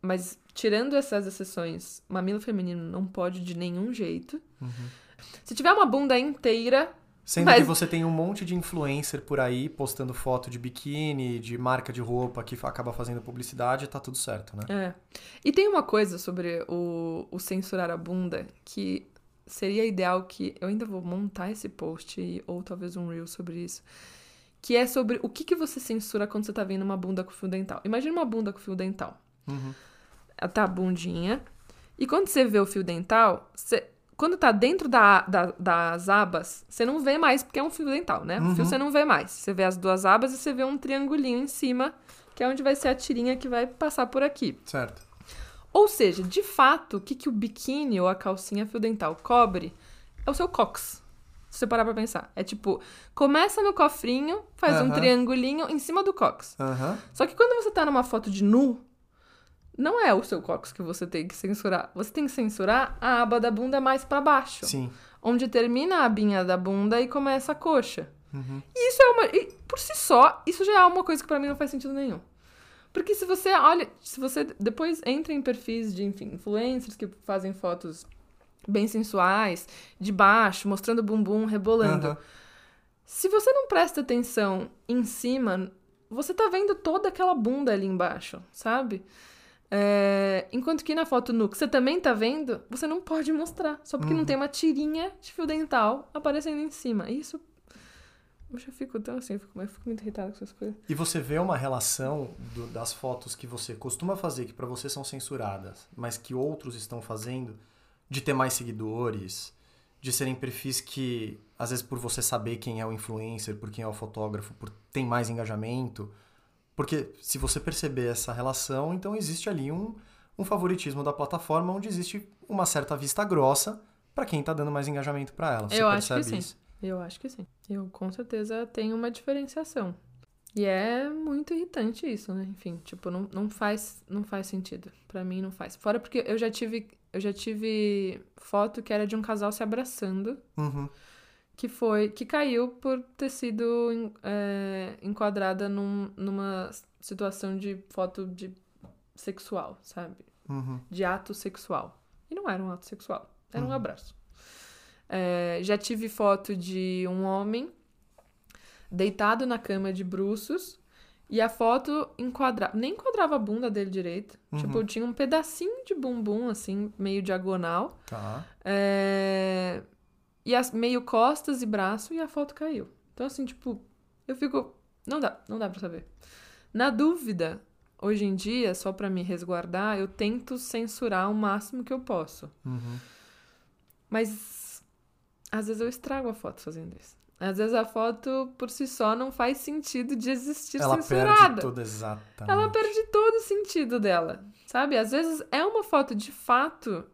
B: Mas tirando essas exceções, mamilo feminino não pode de nenhum jeito.
A: Uhum.
B: Se tiver uma bunda inteira,
A: Sendo
B: Mas-
A: que você tem um monte de influencer por aí postando foto de biquíni, de marca de roupa que acaba fazendo publicidade, tá tudo certo, né?
B: É. E tem uma coisa sobre o, o censurar a bunda que seria ideal que. Eu ainda vou montar esse post ou talvez um reel sobre isso. Que é sobre o que, que você censura quando você tá vendo uma bunda com fio dental. Imagina uma bunda com fio dental.
A: Uhum.
B: Tá a bundinha. E quando você vê o fio dental, você- quando tá dentro da, da- das abas, você não vê mais, porque é um fio dental, né? O fio
A: Uhum.
B: você não vê mais. Você vê as duas abas e você vê um triangulinho em cima, que é onde vai ser a tirinha que vai passar por aqui.
A: Certo.
B: Ou seja, de fato, o que, que o biquíni ou a calcinha fio dental cobre é o seu cox. Se você parar pra pensar. É tipo, começa no cofrinho, faz um triangulinho em cima do cox. Só que quando você tá numa foto de nu, não é o seu cox que você tem que censurar. Você tem que censurar a aba da bunda mais pra baixo.
A: Sim.
B: Onde termina a abinha da bunda e começa a coxa.
A: Uhum.
B: E isso é uma. e por si só, isso já é uma coisa que pra mim não faz sentido nenhum. Porque se você olha. Se você depois entra em perfis de, enfim, influencers que fazem fotos bem sensuais, de baixo, mostrando bumbum, rebolando.
A: Aham.
B: Se você não presta atenção em cima, você tá vendo toda aquela bunda ali embaixo, sabe? É, enquanto que na foto nu, que você também tá vendo, você não pode mostrar. Só porque não tem uma tirinha de fio dental aparecendo em cima. Isso. Eu já fico tão assim, eu fico, eu fico muito irritada com essas coisas.
A: E você vê uma relação do- das fotos que você costuma fazer, que pra você são censuradas, mas que outros estão fazendo, de ter mais seguidores, de serem perfis que, às vezes, por você saber quem é o influencer, por quem é o fotógrafo, por tem mais engajamento. Porque se você perceber essa relação, então existe ali um, um favoritismo da plataforma, onde existe uma certa vista grossa pra quem tá dando mais engajamento pra ela. Você
B: Eu acho que sim.
A: isso?
B: Eu acho que sim. Eu com certeza tenho uma diferenciação. E é muito irritante isso, né? Enfim, tipo, não, não faz não faz sentido. Pra mim não faz. Fora porque eu já tive eu já tive foto que era de um casal se abraçando,
A: Uhum.
B: Que foi que caiu por ter sido é, enquadrada num- numa situação de foto de sexual, sabe?
A: Uhum.
B: de ato sexual. E não era um ato sexual, era um
A: Uhum.
B: abraço. É, já tive foto de um homem deitado na cama de bruços e a foto enquadrava, nem enquadrava a bunda dele direito.
A: Uhum.
B: Tipo, tinha um pedacinho de bumbum, assim, meio diagonal.
A: Tá.
B: É, e as, meio costas e braço e a foto caiu. Então, assim, tipo, eu fico. Não dá, não dá pra saber. Na dúvida, hoje em dia, só pra me resguardar, eu tento censurar o máximo que eu posso.
A: Uhum.
B: Mas às vezes eu estrago a foto fazendo isso. Às vezes a foto por si só não faz sentido de existir
A: Ela
B: censurada.
A: perde toda exatamente.
B: Ela perde todo o sentido dela, sabe? Às vezes é uma foto de fato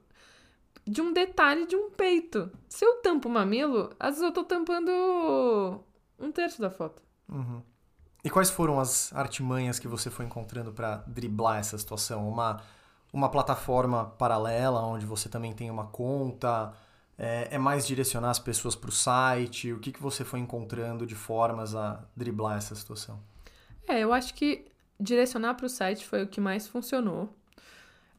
B: de um detalhe de um peito. Se eu tampo o mamilo, às vezes eu tô tampando um terço da foto.
A: Uhum. E quais foram as artimanhas que você foi encontrando pra driblar essa situação? Uma, uma plataforma paralela onde você também tem uma conta? É, é mais direcionar as pessoas para o site? O que, que você foi encontrando de formas a driblar essa situação?
B: É, eu acho que direcionar para o site foi o que mais funcionou.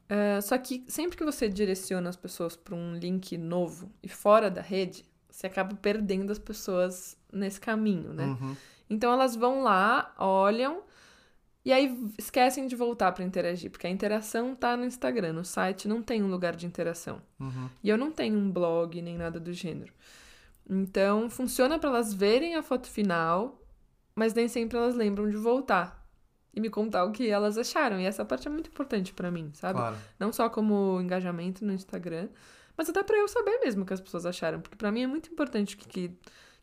B: É, só que sempre que você direciona as pessoas para um link novo e fora da rede, você acaba perdendo as pessoas nesse caminho, né?
A: Uhum.
B: Então elas vão lá, olham e aí esquecem de voltar para interagir, porque a interação tá no Instagram, no site não tem um lugar de interação.
A: Uhum.
B: E eu não tenho um blog nem nada do gênero. Então funciona para elas verem a foto final, mas nem sempre elas lembram de voltar e me contar o que elas acharam. E essa parte é muito importante para mim, sabe?
A: Claro.
B: Não só como engajamento no Instagram, mas até para eu saber mesmo o que as pessoas acharam, porque para mim é muito importante o que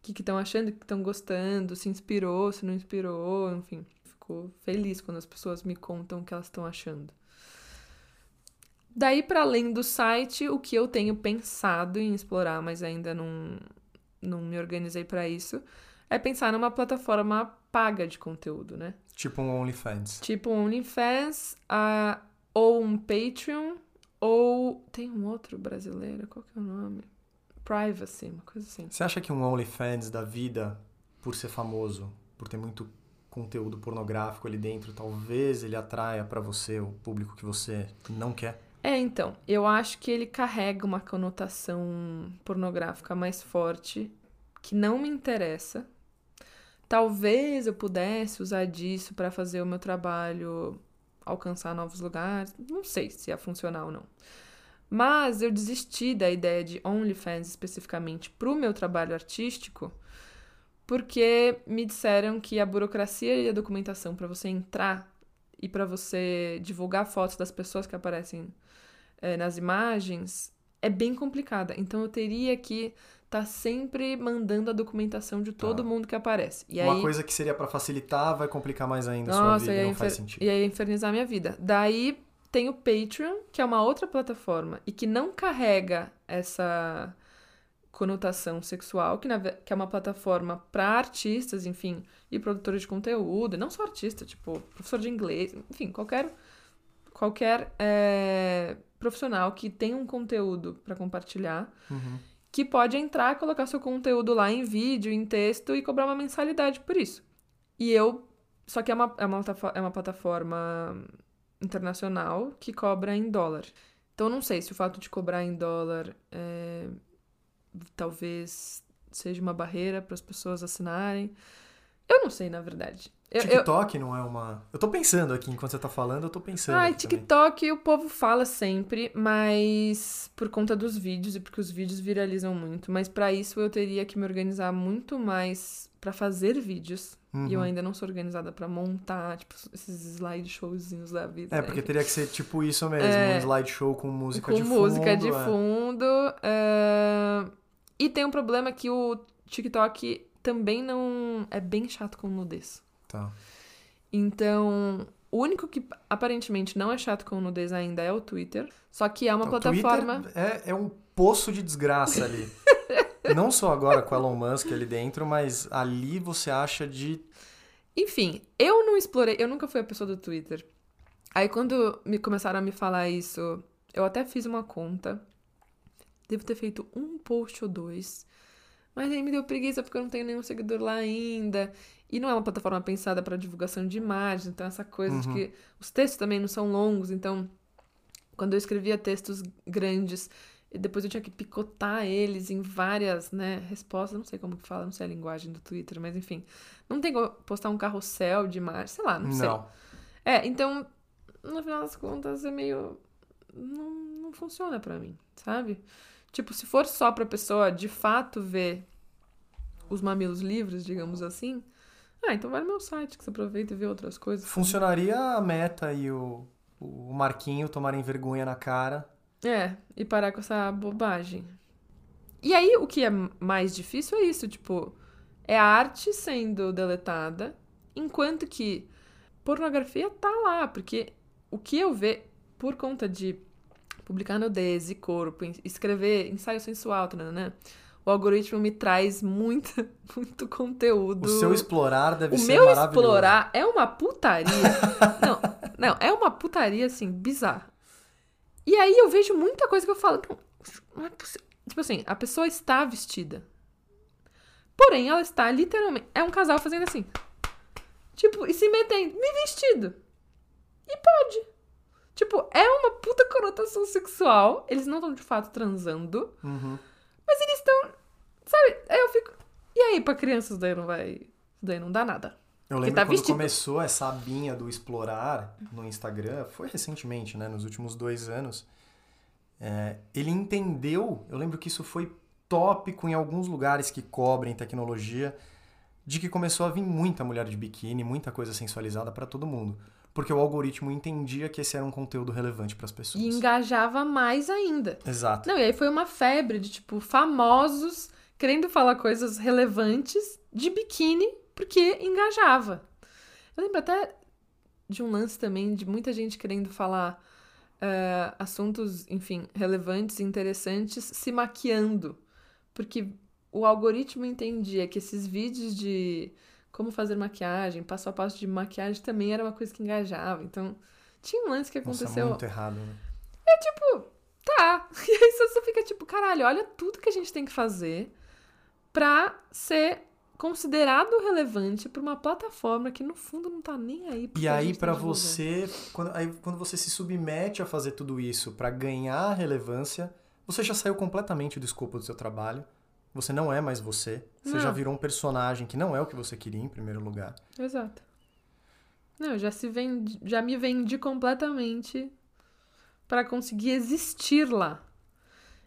B: que que estão achando, o que estão gostando, se inspirou, se não inspirou, enfim. Fico feliz quando as pessoas me contam o que elas estão achando. Daí, para além do site, o que eu tenho pensado em explorar, mas ainda não, não me organizei para isso, é pensar numa plataforma paga de conteúdo, né?
A: Tipo um OnlyFans.
B: Tipo um OnlyFans, ah, ou um Patreon, ou tem um outro brasileiro, qual que é o nome? Privacy, uma coisa assim.
A: Você acha que um OnlyFans da vida, por ser famoso, por ter muito conteúdo pornográfico ali dentro, talvez ele atraia pra você o público que você não quer?
B: É, então, eu acho que ele carrega uma conotação pornográfica mais forte, que não me interessa. Talvez eu pudesse usar disso para fazer o meu trabalho alcançar novos lugares. Não sei se ia funcionar ou não. Mas eu desisti da ideia de OnlyFans especificamente para o meu trabalho artístico, porque me disseram que a burocracia e a documentação para você entrar e para você divulgar fotos das pessoas que aparecem eh, nas imagens é bem complicada. Então eu teria que estar sempre mandando a documentação de todo
A: Tá.
B: mundo que aparece. E
A: Uma
B: aí,
A: coisa que seria pra facilitar vai complicar mais ainda a sua
B: nossa,
A: vida,
B: ia,
A: não
B: infer...
A: faz sentido.
B: ia infernizar minha vida. Daí tem o Patreon, que é uma outra plataforma e que não carrega essa conotação sexual, que, na, que é uma plataforma para artistas, enfim, e produtores de conteúdo, não só artista, tipo professor de inglês, enfim, qualquer qualquer é, profissional que tem um conteúdo para compartilhar,
A: Uhum.
B: Que pode entrar, colocar seu conteúdo lá em vídeo, em texto e cobrar uma mensalidade por isso. E eu. Só que é uma, é uma, plataforma- é uma plataforma internacional que cobra em dólar. Então não sei se o fato de cobrar em dólar é, talvez seja uma barreira para as pessoas assinarem. Eu não sei, na verdade. Eu, eu,
A: TikTok não é uma. Eu tô pensando aqui, enquanto você tá falando, eu tô pensando.
B: Ai,
A: aqui também.
B: TikTok o povo fala sempre, mas por conta dos vídeos e porque os vídeos viralizam muito. Mas pra isso eu teria que me organizar muito mais pra fazer vídeos. E eu
A: Uhum.
B: ainda não sou organizada pra montar, tipo, esses slideshowzinhos da vida.
A: É,
B: né?
A: porque teria que ser tipo isso mesmo,
B: É.
A: um slideshow com música
B: com
A: de fundo.
B: música de
A: é.
B: fundo. é, E tem um problema que o TikTok também não é bem chato com nudez.
A: Tá.
B: Então, o único que aparentemente não é chato com nudez ainda é o Twitter. Só que é uma plataforma.
A: É, é um poço de desgraça ali. Não só agora com o Elon Musk ali dentro, mas ali você acha de.
B: Enfim, eu não explorei, eu nunca fui a pessoa do Twitter. Aí quando me começaram a me falar isso, eu até fiz uma conta. Devo ter feito um post ou dois. Mas aí me deu preguiça porque eu não tenho nenhum seguidor lá ainda. E não é uma plataforma pensada para divulgação de imagens, então essa coisa de
A: Uhum.
B: que os textos também não são longos, então quando eu escrevia textos grandes, depois eu tinha que picotar eles em várias, né, respostas, não sei como que fala, não sei a linguagem do Twitter, mas enfim. Não tem como postar um carrossel de imagens, sei lá, não, sei.
A: Não.
B: É, então, no final das contas, é meio. Não, não funciona pra mim, sabe? Tipo, se for só pra pessoa de fato ver os mamilos livres, digamos assim, ah, então vai no meu site que você aproveita e vê outras coisas.
A: Funcionaria a Meta e o, o Marquinho tomarem vergonha na cara.
B: É, e parar com essa bobagem. E aí, o que é mais difícil é isso, tipo, é a arte sendo deletada, enquanto que pornografia tá lá, porque o que eu vejo por conta de publicar nudez e corpo, escrever ensaio sensual, né? O algoritmo me traz muito, muito conteúdo.
A: O seu explorar deve
B: O
A: ser
B: meu
A: maravilhoso.
B: explorar é uma putaria. não, não, é uma putaria, assim, bizarra. E aí eu vejo muita coisa que eu falo, não, não é possível. Tipo assim, a pessoa está vestida. Porém, ela está literalmente. É um casal fazendo assim. Tipo, e se metendo, me vestido. E pode. Tipo, é uma puta conotação sexual. Eles não estão de fato transando.
A: Uhum.
B: Mas eles estão. Sabe? Aí eu fico. E aí, pra crianças, daí não vai. Isso daí não dá nada.
A: Eu lembro
B: tá
A: quando
B: vestido.
A: começou essa abinha do explorar no Instagram, foi recentemente, né? Nos últimos dois anos. É, ele entendeu, eu lembro que isso foi tópico em alguns lugares que cobrem tecnologia, de que começou a vir muita mulher de biquíni, muita coisa sensualizada para todo mundo. Porque o algoritmo entendia que esse era um conteúdo relevante para as pessoas.
B: E engajava mais ainda.
A: Exato.
B: Não, e aí foi uma febre de, tipo, famosos querendo falar coisas relevantes de biquíni porque engajava. Eu lembro até de um lance também de muita gente querendo falar eh, assuntos, enfim, relevantes e interessantes se maquiando. Porque o algoritmo entendia que esses vídeos de como fazer maquiagem, passo a passo de maquiagem também era uma coisa que engajava. Então, tinha um lance que
A: Nossa,
B: aconteceu.
A: muito errado, né?
B: Tá. E aí você só fica tipo, caralho, olha tudo que a gente tem que fazer pra ser considerado relevante pra uma plataforma que no fundo não tá nem aí.
A: E aí,
B: tá
A: pra
B: divulgando.
A: você, quando, aí, quando você se submete a fazer tudo isso pra ganhar relevância, você já saiu completamente do escopo do seu trabalho. Você não é mais você. Você já
B: Não.
A: virou um personagem que não é o que você queria em primeiro lugar.
B: Exato. Não, já se vendi, já me vendi completamente pra conseguir existir lá.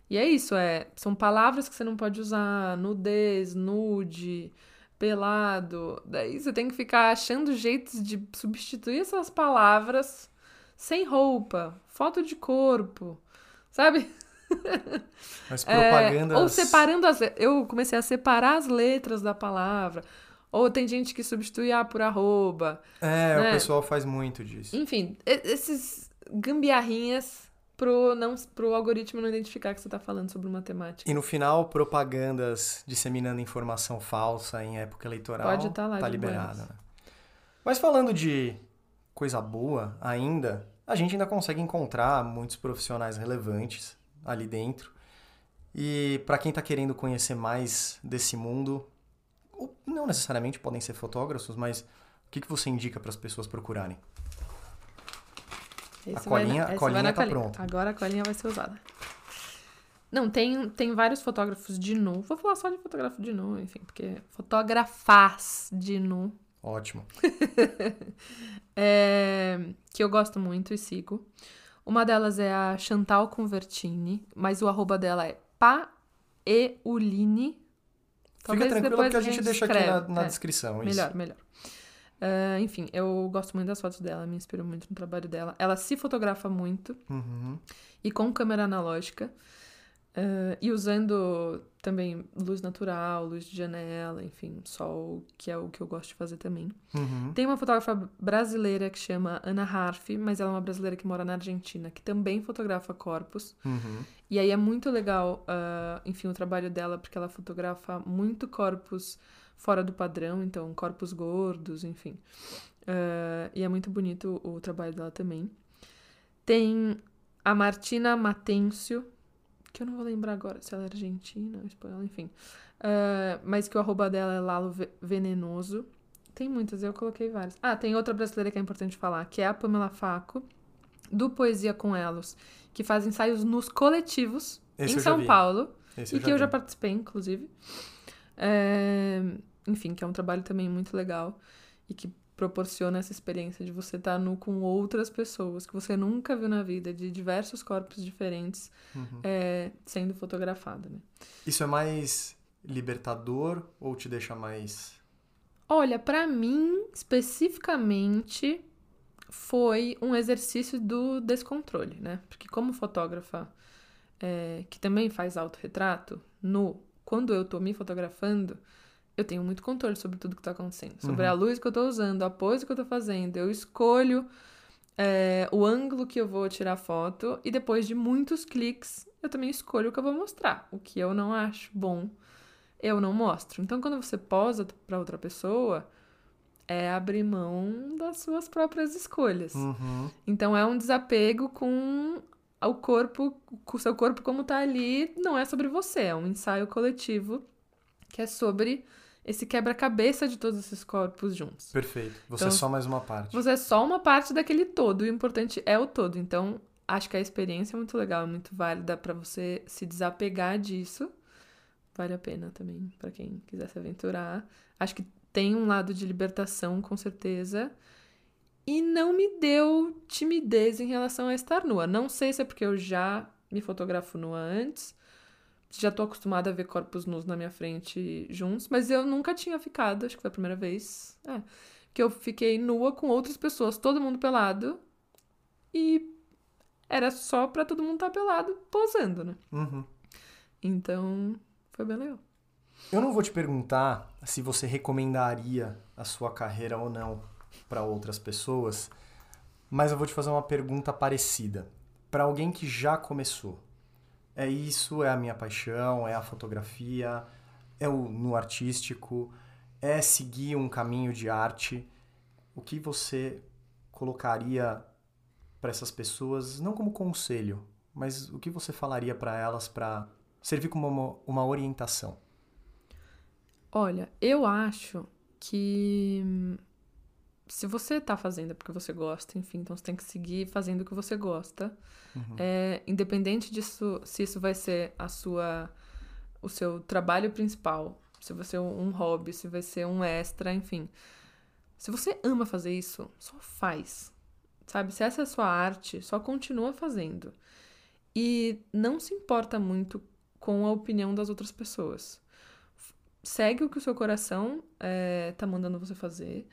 B: E é isso, é, são palavras que você não pode usar, nudez, nude, pelado. Daí você tem que ficar achando jeitos de substituir essas palavras sem roupa, foto de corpo, sabe?
A: Mas
B: É,
A: propagandas.
B: ou separando as. Eu comecei a separar as letras da palavra. Ou tem gente que substitui A por arroba.
A: É,
B: né?
A: o pessoal faz muito disso.
B: Enfim, esses gambiarrinhas pro, não, pro algoritmo não identificar que você tá falando sobre matemática.
A: E no final, propagandas disseminando informação falsa em época eleitoral.
B: Pode tá lá
A: Tá liberado,
B: buenas.
A: né? Mas falando de coisa boa ainda, a gente ainda consegue encontrar muitos profissionais relevantes ali dentro. E para quem tá querendo conhecer mais desse mundo, não necessariamente podem ser fotógrafos, mas o que, que você indica para as pessoas procurarem?
B: Esse
A: colinha- a
B: esse
A: colinha tá
B: colinha.
A: pronta.
B: Agora a colinha vai ser usada. Não, tem, tem vários fotógrafos de nu. Vou falar só de fotógrafo de nu, enfim, porque fotografas de nu
A: Ótimo.
B: é, que eu gosto muito e sigo. Uma delas é a Chantal Convertini, mas o arroba dela é paeuline.
A: Fica tranquila porque a gente deixa aqui na,
B: escreve.
A: na
B: É.
A: descrição. isso.
B: Melhor, melhor. Ah, enfim, eu gosto muito das fotos dela, me inspiro muito no trabalho dela. Ela se fotografa muito
A: Uhum.
B: e com câmera analógica. Ah, e usando também luz natural, luz de janela, enfim, sol, que é o que eu gosto de fazer também.
A: Uhum.
B: Tem uma fotógrafa brasileira que chama Ana Harf, mas ela é uma brasileira que mora na Argentina, que também fotografa corpos.
A: Uhum.
B: E aí é muito legal, ah, enfim, o trabalho dela, porque ela fotografa muito corpos fora do padrão, então corpos gordos, enfim. Ah, e é muito bonito o trabalho dela também. Tem a Martina Matêncio, que eu não vou lembrar agora se ela é argentina ou espanhola, enfim. Ah, mas que o arroba dela é Lalo Ve- Venenoso. Tem muitas, eu coloquei várias. Ah, tem outra brasileira que é importante falar, que é a Pamela Faco, do Poesia com Elos, que faz ensaios nos coletivos
A: Esse
B: em São. Paulo,
A: Esse
B: e que eu já participei, inclusive. É, Enfim, que é um trabalho também muito legal e que proporciona essa experiência de você estar nu com outras pessoas que você nunca viu na vida, de diversos corpos diferentes,
A: Uhum.
B: é, sendo fotografado, né?
A: Isso é mais libertador ou te deixa mais.
B: Olha, pra mim, especificamente, foi um exercício do descontrole, né? Porque como fotógrafa é, que também faz autorretrato, no quando eu tô me fotografando, eu tenho muito controle sobre tudo que tá acontecendo. Sobre
A: Uhum.
B: a luz que eu tô usando, a pose que eu tô fazendo. Eu escolho é, o ângulo que eu vou tirar a foto e depois de muitos cliques, eu também escolho o que eu vou mostrar. O que eu não acho bom, eu não mostro. Então, quando você posa para outra pessoa, é abrir mão das suas próprias escolhas.
A: Uhum.
B: Então, é um desapego com o corpo, com o seu corpo como tá ali, não é sobre você, é um ensaio coletivo que é sobre esse quebra-cabeça de todos esses corpos juntos.
A: Perfeito. Você
B: Então,
A: é só mais uma parte.
B: Você é só uma parte daquele todo, e o importante é o todo. Então, acho que a experiência é muito legal, é muito válida pra você se desapegar disso. Vale a pena também pra quem quiser se aventurar. Acho que tem um lado de libertação, com certeza. E não me deu timidez em relação a estar nua. Não sei se é porque eu já me fotografo nua antes. Já tô acostumada a ver corpos nus na minha frente juntos, mas eu nunca tinha ficado, acho que foi a primeira vez. É, que eu fiquei nua com outras pessoas, todo mundo pelado. E era só pra todo mundo estar pelado, posando, né?
A: Uhum.
B: Então, foi bem legal.
A: Eu não vou te perguntar se você recomendaria a sua carreira ou não para outras pessoas, mas eu vou te fazer uma pergunta parecida. Para alguém que já começou, é isso, é a minha paixão, é a fotografia, é o no artístico, é seguir um caminho de arte. O que você colocaria para essas pessoas, não como conselho, mas o que você falaria para elas para servir como uma, uma orientação?
B: Olha, eu acho que se você tá fazendo é porque você gosta, enfim, então você tem que seguir fazendo o que você gosta. É, independente disso, se isso vai ser a sua, o seu trabalho principal, se vai ser um hobby, se vai ser um extra, enfim. Se você ama fazer isso, só faz. Sabe? Se essa é a sua arte, só continua fazendo. E não se importa muito com a opinião das outras pessoas. Segue o que o seu coração é, tá mandando você fazer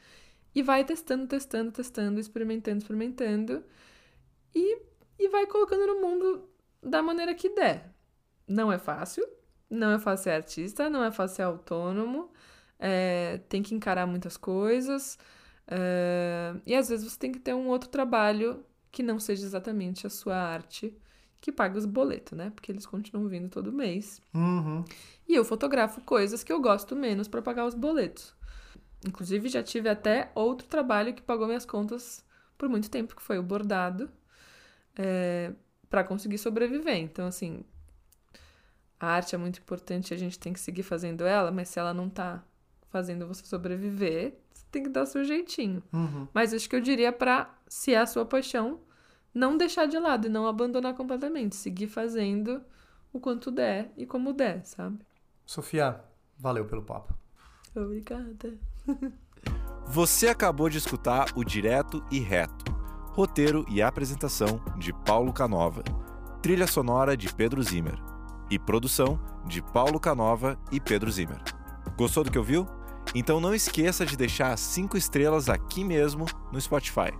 B: e vai testando, testando, testando, experimentando, experimentando e, e vai colocando no mundo da maneira que der. Não é fácil, não é fácil ser artista, não é fácil ser autônomo, é, tem que encarar muitas coisas é, e às vezes você tem que ter um outro trabalho que não seja exatamente a sua arte que paga os boletos, né? Porque eles continuam vindo todo mês.
A: Uhum.
B: E eu fotografo coisas que eu gosto menos para pagar os boletos. Inclusive, já tive até outro trabalho que pagou minhas contas por muito tempo, que foi o bordado, é, para conseguir sobreviver. Então, assim, a arte é muito importante, a gente tem que seguir fazendo ela, mas se ela não tá fazendo você sobreviver, você tem que dar o seu jeitinho.
A: Uhum.
B: Mas acho que eu diria para, se é a sua paixão, não deixar de lado e não abandonar completamente, seguir fazendo o quanto der e como der, sabe?
A: Sofia, valeu pelo papo.
B: Obrigada.
C: Você acabou de escutar o Direto e Reto. Roteiro e apresentação de Paulo Canova. Trilha sonora de Pedro Zimmer. E produção de Paulo Canova e Pedro Zimmer. Gostou do que ouviu? Então não esqueça de deixar cinco estrelas aqui mesmo no Spotify.